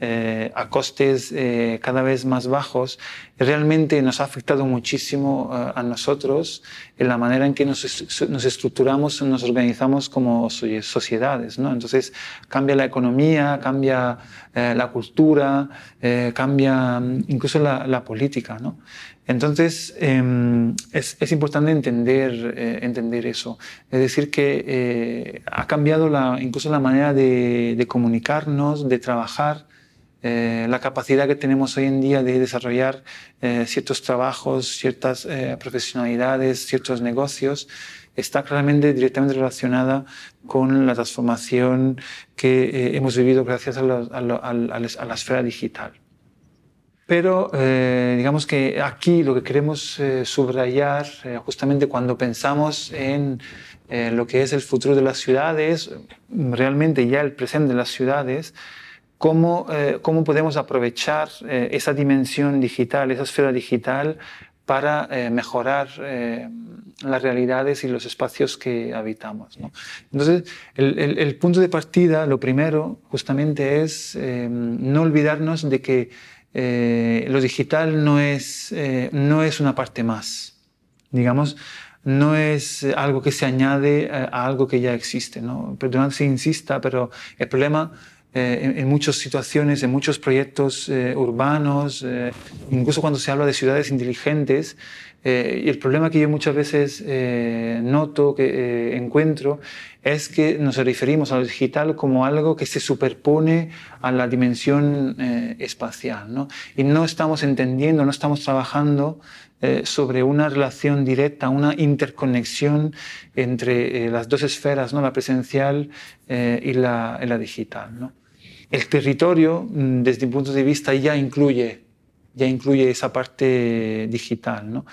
eh, a costes eh, cada vez más bajos, realmente nos ha afectado muchísimo eh, a nosotros en la manera en que nos, nos estructuramos, nos organizamos como sociedades. ¿no? Entonces cambia la economía, cambia la cultura, cambia mm, incluso la, la política. ¿no? Entonces, em, es, es, importante entender, entender eso. Es decir, que ha cambiado la, incluso la manera de, de comunicarnos, de trabajar, eh, la capacidad que tenemos hoy en día de desarrollar eh, ciertos trabajos, ciertas eh, profesionalidades, ciertos negocios, está claramente directamente relacionada con la transformación que hemos vivido gracias a, la esfera digital. Pero digamos que aquí lo que queremos subrayar, justamente cuando pensamos en lo que es el futuro de las ciudades, realmente ya el presente de las ciudades, cómo, eh, cómo podemos aprovechar eh, esa dimensión digital, esa esfera digital, para eh, mejorar las realidades y los espacios que habitamos. ¿no? Entonces, el, el, el, punto de partida, lo primero, justamente es no olvidarnos de que lo digital no es, no es una parte más. Digamos, no es algo que se añade a algo que ya existe. ¿no? Perdón si insista, pero el problema eh, en, muchas situaciones, en muchos proyectos eh, urbanos, eh, incluso cuando se habla de ciudades inteligentes. y el problema que yo muchas veces noto, que encuentro, es que nos referimos a lo digital como algo que se superpone a la dimensión espacial. ¿no? Y no estamos entendiendo, no estamos trabajando sobre una relación directa, una interconexión entre las dos esferas, ¿no? la presencial y la, y, la, digital. ¿no? El territorio, mm, desde mi punto de vista, ya incluye, ya incluye esa parte digital. ¿no?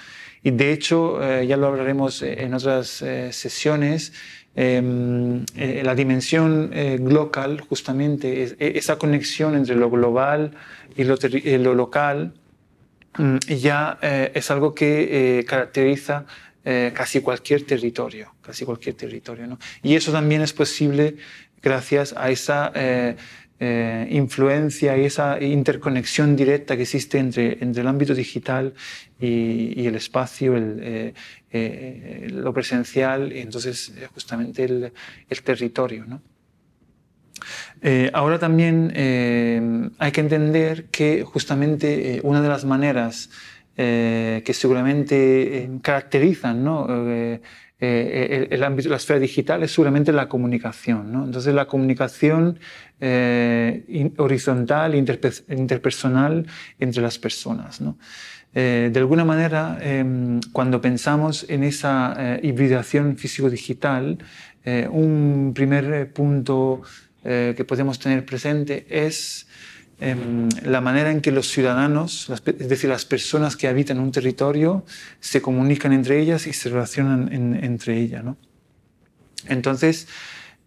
Y de hecho, eh, ya lo hablaremos en otras eh, sesiones, em, eh, la dimensión global, justamente, es, e, esa conexión entre lo global y lo local, mm, ya es algo que caracteriza casi cualquier territorio, casi cualquier territorio. ¿no? Y eso también es posible gracias a esa eh, influencia y esa interconexión directa que existe entre, entre el ámbito digital y, el espacio, el, eh, eh, lo presencial y entonces justamente el, el territorio. ¿no? Ahora también hay que entender que justamente una de las maneras que seguramente caracterizan ¿no? Eh, el, ámbito, la esfera digital es seguramente la comunicación. ¿no? Entonces la comunicación eh, horizontal, interpersonal entre las personas. ¿no? Eh, de alguna manera, em, cuando pensamos en esa hibridación físico-digital, un primer punto que podemos tener presente es Em, la manera en que los ciudadanos, es decir, las personas que habitan un territorio, se comunican entre ellas y se relacionan entre ellas. ¿no? Entonces,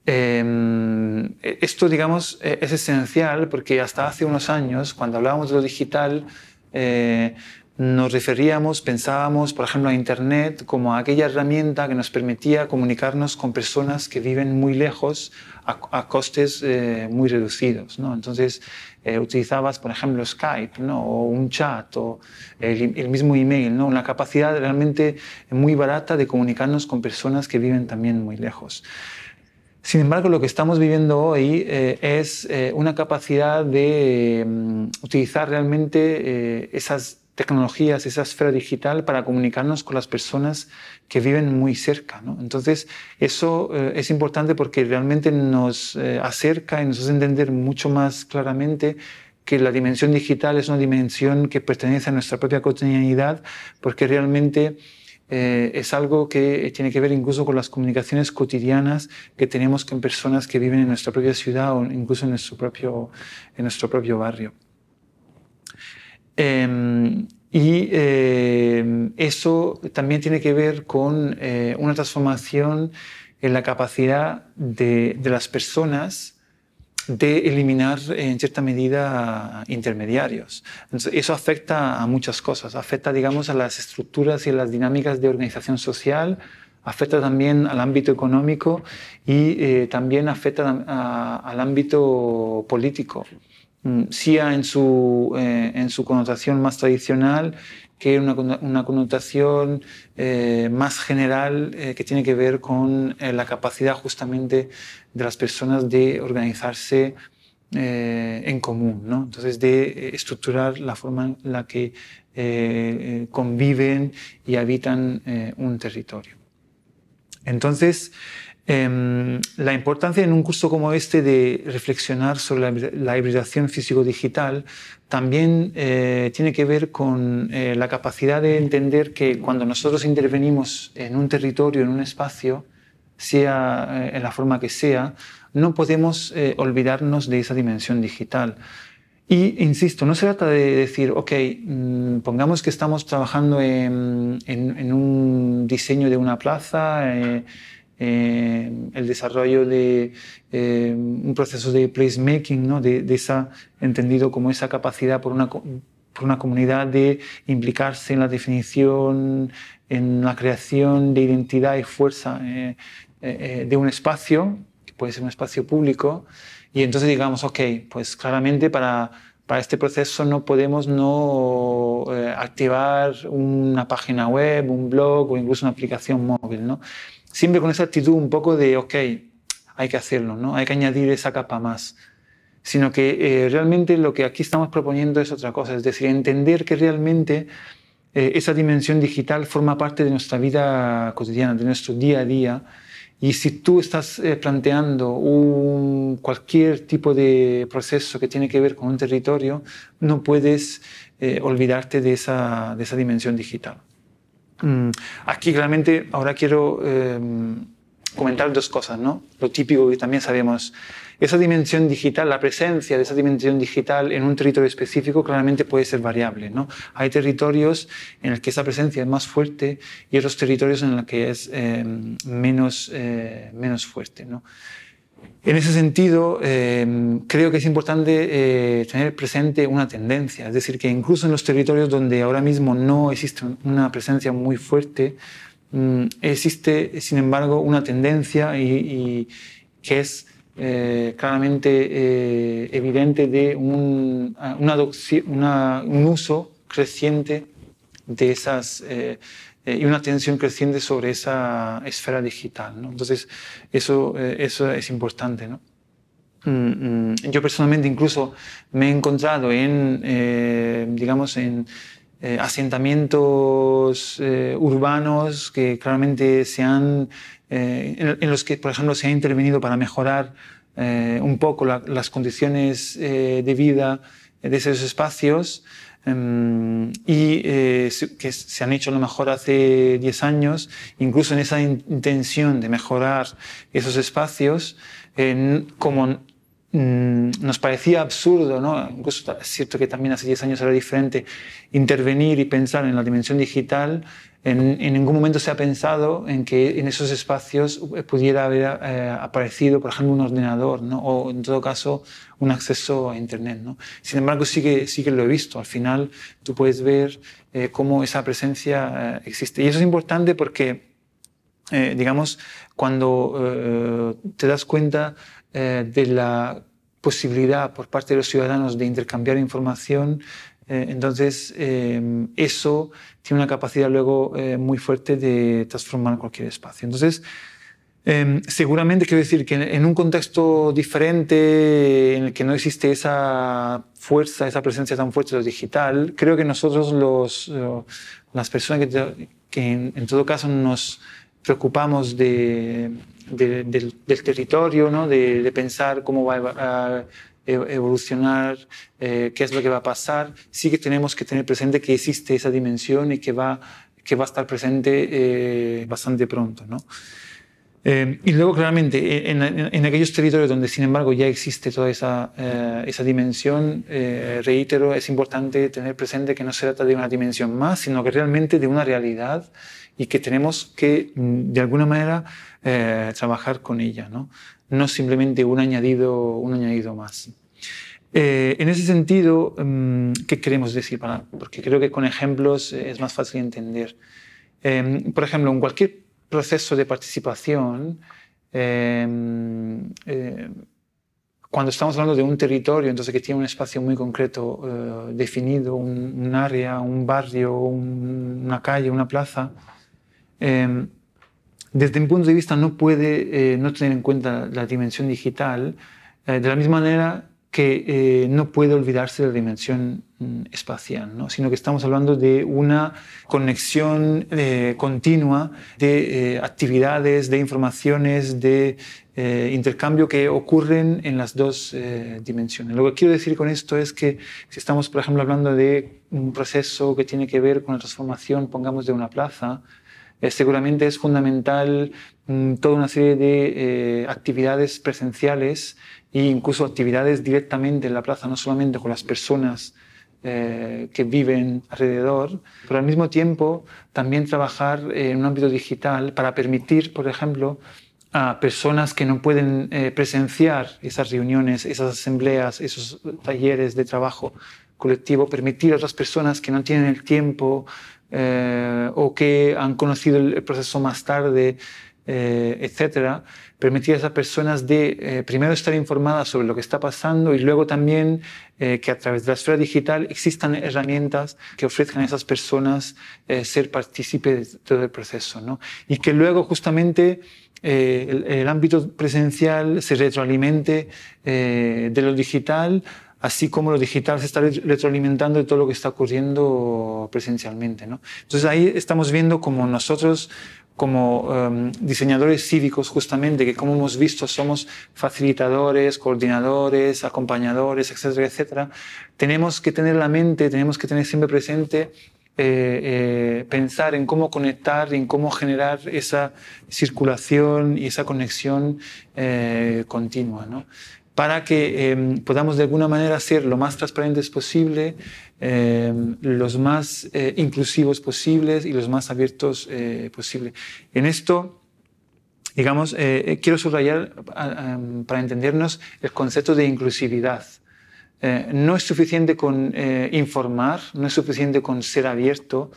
em, esto, digamos, e, es esencial porque hasta hace unos años, cuando hablábamos de lo digital, eh, nos referíamos, pensábamos, por ejemplo, a Internet como aquella herramienta que nos permitía comunicarnos con personas que viven muy lejos a, costes eh, muy reducidos. ¿no? Entonces, eh, utilizabas, por ejemplo, Skype ¿no? o un chat o el, mismo email, ¿no? una capacidad realmente muy barata de comunicarnos con personas que viven también muy lejos. Sin embargo, lo que estamos viviendo hoy eh, es eh, una capacidad de mm, utilizar realmente esas tecnologías, esa esfera digital para comunicarnos con las personas que viven muy cerca. Entonces, eso es importante porque realmente nos acerca y nos hace entender mucho más claramente que la dimensión digital es una dimensión que pertenece a nuestra propia cotidianidad, porque realmente eh, es algo que tiene que ver incluso con las comunicaciones cotidianas que tenemos con personas que viven en nuestra propia ciudad o incluso en nuestro propio, en nuestro propio barrio. Em, y em, eso también tiene que ver con eh, una transformación en la capacidad de, de las personas de eliminar en cierta medida intermediarios. eso afecta a muchas cosas, afecta digamos a las estructuras y a las dinámicas de organización social, afecta también al ámbito económico y eh, también afecta al ámbito político. Mm, SIA en su, eh, en su connotación más tradicional que una, una connotación eh, más general eh, que tiene que ver con la capacidad justamente de las personas de organizarse en común, ¿no? entonces de estructurar la forma en la que conviven y habitan un territorio. Entonces, Em, la importancia en un curso como este de reflexionar sobre la, hibridación físico-digital también eh, tiene que ver con eh, la capacidad de entender que cuando nosotros intervenimos en un territorio, en un espacio, sea eh, en la forma que sea, no podemos olvidarnos de esa dimensión digital. Y insisto, no se trata de decir, ok, mm, pongamos que estamos trabajando en, en un diseño de una plaza, eh, el desarrollo de eh, un proceso de placemaking, ¿no? de, de, esa, entendido como esa capacidad por una, por una comunidad de implicarse en la definición, en la creación de identidad y fuerza eh, de un espacio, que puede ser un espacio público, y entonces digamos, ok, pues claramente para para este proceso no podemos no activar una página web, un blog o incluso una aplicación móvil. ¿no? Siempre con esa actitud un poco de, ok, hay que hacerlo, ¿no? Hay que añadir esa capa más. Sino que eh, realmente lo que aquí estamos proponiendo es otra cosa, es decir, entender que realmente eh, esa dimensión digital forma parte de nuestra vida cotidiana, de nuestro día a día. Y si tú estás eh, planteando un, cualquier tipo de proceso que tiene que ver con un territorio, no puedes olvidarte de esa, de esa dimensión digital. Mm, aquí claramente ahora quiero em, comentar dos cosas, ¿no? Lo típico que también sabemos. Esa dimensión digital, la presencia de esa dimensión digital en un territorio específico claramente puede ser variable, ¿no? Hay territorios en los que esa presencia es más fuerte y otros territorios en los que es em, menos, eh, menos fuerte, ¿no? En ese sentido, em, creo que es importante eh, tener presente una tendencia, es decir, que incluso en los territorios donde ahora mismo no existe una presencia muy fuerte, mm, existe, sin embargo, una tendencia y, que es eh, claramente eh, evidente de un, una un uso creciente de esas eh, y una tensión creciente sobre esa esfera digital. Entonces, eso, eh, eso es importante. ¿no? Mm, mm, yo personalmente incluso me he encontrado en, eh, digamos, en asentamientos urbanos que claramente se han, en, los que, por ejemplo, se ha intervenido para mejorar un poco las condiciones de vida de esos espacios. Em, y eh, que se han hecho a lo mejor hace 10 años, incluso en esa intención de mejorar esos espacios, como mm, nos parecía absurdo, ¿no? incluso es cierto que también hace 10 años era diferente, intervenir y pensar en la dimensión digital, en, ningún momento se ha pensado en que en esos espacios pudiera haber eh, aparecido, por ejemplo, un ordenador, ¿no? o en todo caso, un acceso a Internet. ¿no? Sin embargo, sí que, sí que lo he visto. Al final, tú puedes ver eh, cómo esa presencia eh, existe. Y eso es importante porque, digamos, cuando te das cuenta de la posibilidad por parte de los ciudadanos de intercambiar información, eh, entonces, eh, eso tiene una capacidad luego eh, muy fuerte de transformar cualquier espacio. Entonces, Em, seguramente quiero decir que en un contexto diferente, en el que no existe esa fuerza, esa presencia tan fuerte de lo digital, creo que nosotros, los, las personas que, en, todo caso nos preocupamos de, del, territorio, ¿no? de, pensar cómo va a evolucionar, eh, qué es lo que va a pasar, sí que tenemos que tener presente que existe esa dimensión y que va, que va a estar presente eh, bastante pronto. ¿no? Eh, y luego, claramente, en, aquellos territorios donde, sin embargo, ya existe toda esa, eh, esa dimensión, eh, reitero, es importante tener presente que no se trata de una dimensión más, sino que realmente de una realidad y que tenemos que, mm, de alguna manera, trabajar con ella, ¿no? no simplemente un añadido, un añadido más. en ese sentido, mm, ¿qué queremos decir? porque creo que con ejemplos es más fácil entender. por ejemplo, en cualquier proceso de participación, em, eh, cuando estamos hablando de un territorio, entonces que tiene un espacio muy concreto eh, definido, un, área, un barrio, una calle, una plaza, em, desde mi punto de vista no puede eh, no tener en cuenta la dimensión digital, de la misma manera que no puede olvidarse de la dimensión mm, espacial, ¿no? sino que estamos hablando de una conexión eh, continua de eh, actividades, de informaciones, de eh, intercambio que ocurren en las dos dimensiones. Lo que quiero decir con esto es que si estamos, por ejemplo, hablando de un proceso que tiene que ver con la transformación, pongamos, de una plaza, seguramente es fundamental mm, toda una serie de actividades presenciales e incluso actividades directamente en la plaza, no solamente con las personas eh, que viven alrededor, pero al mismo tiempo también trabajar en un ámbito digital para permitir, por ejemplo, a personas que no pueden eh, presenciar esas reuniones, esas asambleas, esos talleres de trabajo colectivo, permitir a otras personas que no tienen el tiempo eh, o que han conocido el proceso más tarde, etcétera, permitir a esas personas de eh, primero estar informadas sobre lo que está pasando y luego también eh, que a través de la esfera digital existan herramientas que ofrezcan a esas personas eh, ser partícipes de todo el proceso. ¿no? Y que luego justamente el, el, ámbito presencial se retroalimente de lo digital así como lo digital se está retroalimentando de todo lo que está ocurriendo presencialmente. ¿no? Entonces ahí estamos viendo como nosotros como em, diseñadores cívicos justamente, que como hemos visto somos facilitadores, coordinadores, acompañadores, etcétera, etcétera, tenemos que tener la mente, tenemos que tener siempre presente eh, eh, pensar en cómo conectar, en cómo generar esa circulación y esa conexión eh, continua. ¿no? Para que em, podamos de alguna manera ser lo más transparentes posible, em, los más eh, inclusivos posibles y los más abiertos eh, posible. En esto, digamos, eh, quiero subrayar para entendernos el concepto de inclusividad. no es suficiente con informar, no es suficiente con ser abierto,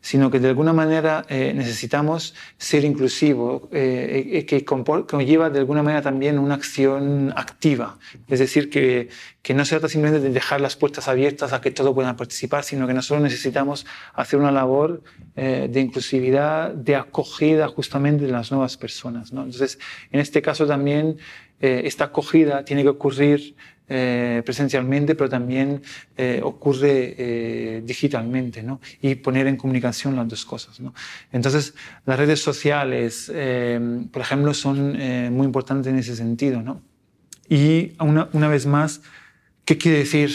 sino que de alguna manera eh, necesitamos ser inclusivos, eh, eh, que conlleva de alguna manera también una acción activa. Es decir, que, que no se trata simplemente de dejar las puertas abiertas a que todos puedan participar, sino que nosotros necesitamos hacer una labor de inclusividad, de acogida justamente de las nuevas personas. ¿no? Entonces, en este caso también esta acogida tiene que ocurrir eh, presencialmente, pero también eh, ocurre eh, digitalmente, ¿no? Y poner en comunicación las dos cosas, ¿no? Entonces, las redes sociales, por ejemplo, son muy importantes en ese sentido, ¿no? Y una, una vez más, ¿qué quiere decir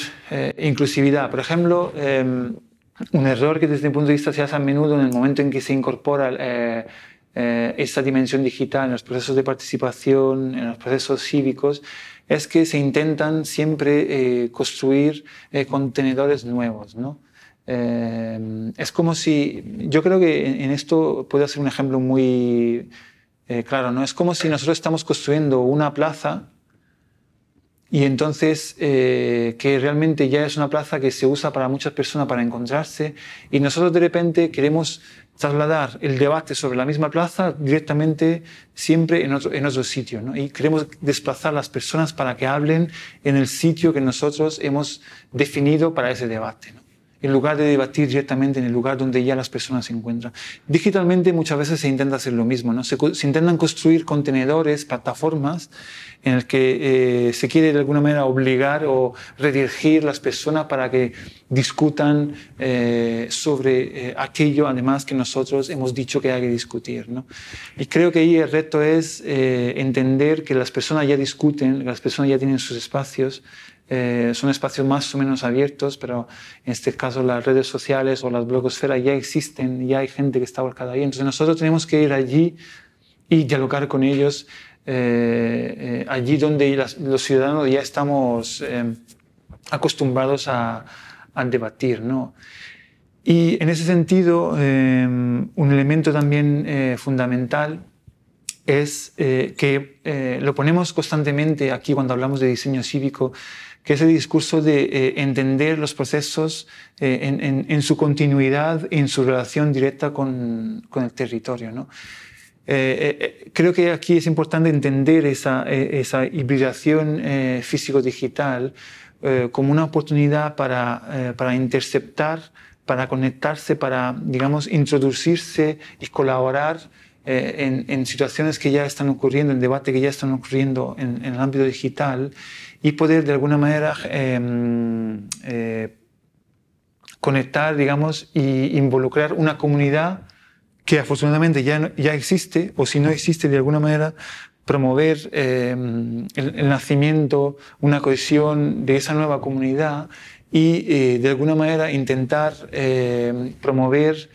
inclusividad? Por ejemplo, un error que desde mi punto de vista se hace a menudo en el momento en que se incorpora esta dimensión digital en los procesos de participación, en los procesos cívicos, es que se intentan siempre eh, construir eh, contenedores nuevos, ¿no? Eh, es como si, yo creo que en, esto puede ser un ejemplo muy claro, ¿no? Es como si nosotros estamos construyendo una plaza y entonces que realmente ya es una plaza que se usa para muchas personas para encontrarse y nosotros de repente queremos trasladar el debate sobre la misma plaza directamente siempre en otro, en otro sitio. ¿no? Y queremos desplazar las personas para que hablen en el sitio que nosotros hemos definido para ese debate. ¿no? En lugar de debatir directamente en el lugar donde ya las personas se encuentran. Digitalmente muchas veces se intenta hacer lo mismo, ¿no? se, intentan construir contenedores, plataformas en el que eh, se quiere de alguna manera obligar o redirigir las personas para que discutan eh, sobre eh, aquello, además que nosotros hemos dicho que hay que discutir. ¿no? Y creo que ahí el reto es entender que las personas ya discuten, las personas ya tienen sus espacios, eh, son espacios más o menos abiertos, pero en este caso las redes sociales o las blogosferas ya existen, ya hay gente que está volcada ahí. Entonces nosotros tenemos que ir allí y dialogar con ellos, eh, eh, allí donde los ciudadanos ya estamos acostumbrados a, a debatir. ¿no? Y en ese sentido, un elemento también fundamental es que lo ponemos constantemente aquí cuando hablamos de diseño cívico, que es el discurso de eh, entender los procesos eh, en, su continuidad, en su relación directa con, el territorio. ¿no? Eh, creo que aquí es importante entender esa, esa hibridación físico-digital como una oportunidad para, para interceptar, para conectarse, para, digamos, introducirse y colaborar en, situaciones que ya están ocurriendo, en debate que ya están ocurriendo en, en el ámbito digital y poder de alguna manera em, eh, conectar, digamos, y involucrar una comunidad que afortunadamente ya, ya existe, o si no existe, de alguna manera promover em, el, nacimiento, una cohesión de esa nueva comunidad y eh, de alguna manera intentar em, promover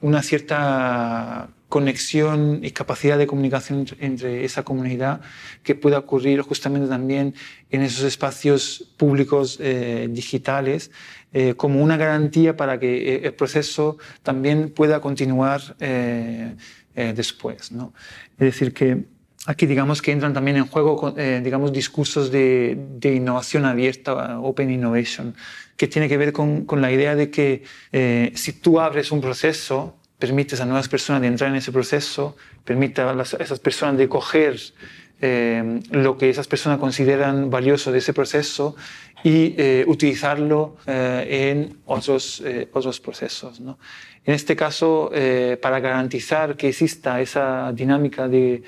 una cierta conexión y capacidad de comunicación entre esa comunidad que pueda ocurrir justamente también en esos espacios públicos eh, digitales eh, como una garantía para que eh, el proceso también pueda continuar después. ¿no? Es decir, que aquí digamos que entran también en juego digamos, discursos de, de, innovación abierta, open innovation, que tiene que ver con, con la idea de que si tú abres un proceso, permites a nuevas personas de entrar en ese proceso, permite a, esas personas de coger eh, lo que esas personas consideran valioso de ese proceso y eh, utilizarlo eh, en otros, otros procesos. ¿no? En este caso, para garantizar que exista esa dinámica de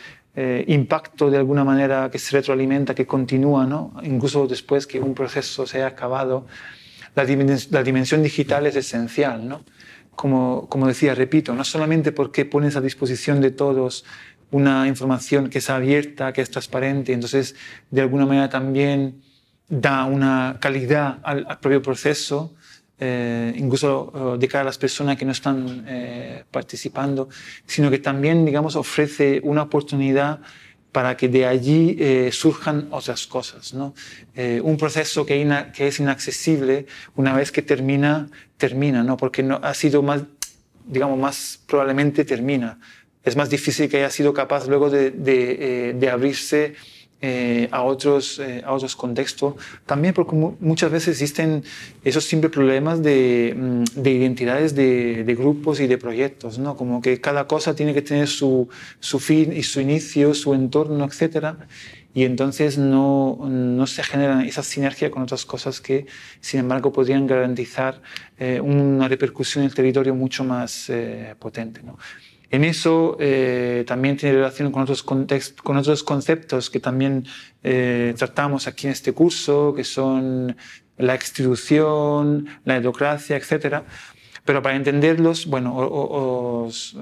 impacto de alguna manera que se retroalimenta, que continúa, ¿no? incluso después que un proceso se haya acabado, la dimensión digital es esencial. ¿no? Como, como decía, repito, no solamente porque pones a disposición de todos una información que es abierta, que es transparente, entonces de alguna manera también da una calidad al, propio proceso, eh, incluso eh, de cara a las personas que no están eh, participando, sino que también, digamos, ofrece una oportunidad para que de allí eh, surjan otras cosas. ¿no? Eh, un proceso que, que, es inaccesible, una vez que termina, termina, ¿no? porque no, ha sido más, digamos, más probablemente termina. Es más difícil que haya sido capaz luego de, de, eh, de abrirse eh, a, otros, eh, a otros contextos. También porque muchas veces existen esos simples problemas de, mm, de identidades de, de, grupos y de proyectos, ¿no? Como que cada cosa tiene que tener su, su fin y su inicio, su entorno, etc. Y entonces no, no se genera esa sinergia con otras cosas que, sin embargo, podrían garantizar eh, una repercusión en el territorio mucho más potente. ¿no? En eso eh, también tiene relación con otros, con otros conceptos que también eh, tratamos aquí en este curso, que son la institución, la edocracia, etc. Pero para entenderlos, bueno, os,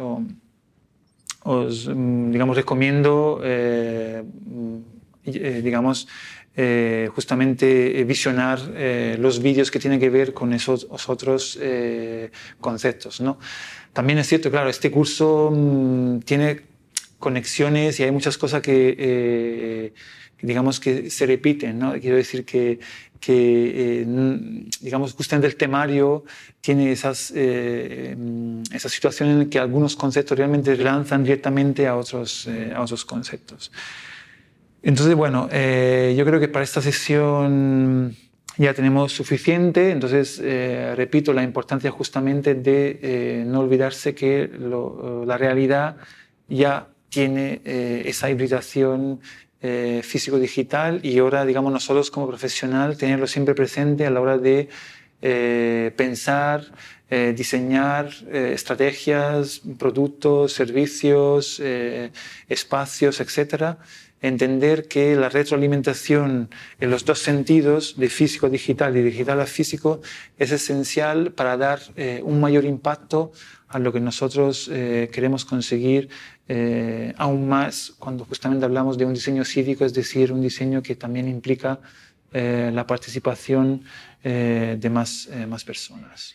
os mm, digamos, recomiendo, eh, digamos, justamente visionar los vídeos que tienen que ver con esos, otros conceptos, ¿no? También es cierto, claro, este curso mm, tiene conexiones y hay muchas cosas que, eh, digamos, que se repiten, ¿no? Quiero decir que, que eh, digamos, justamente el temario tiene esas, eh, esas situaciones en que algunos conceptos realmente lanzan directamente a otros, a otros conceptos. Entonces, bueno, yo creo que para esta sesión ya tenemos suficiente, entonces eh, repito la importancia justamente de eh, no olvidarse que la realidad ya tiene eh, esa hibridación físico-digital y ahora, digamos, nosotros como profesional tenerlo siempre presente a la hora de pensar, diseñar estrategias, productos, servicios, espacios, etcétera, entender que la retroalimentación en los dos sentidos, de físico a digital y digital a físico, es esencial para dar eh, un mayor impacto a lo que nosotros eh, queremos conseguir eh, aún más cuando justamente hablamos de un diseño cívico, es decir, un diseño que también implica la participación de más, más personas.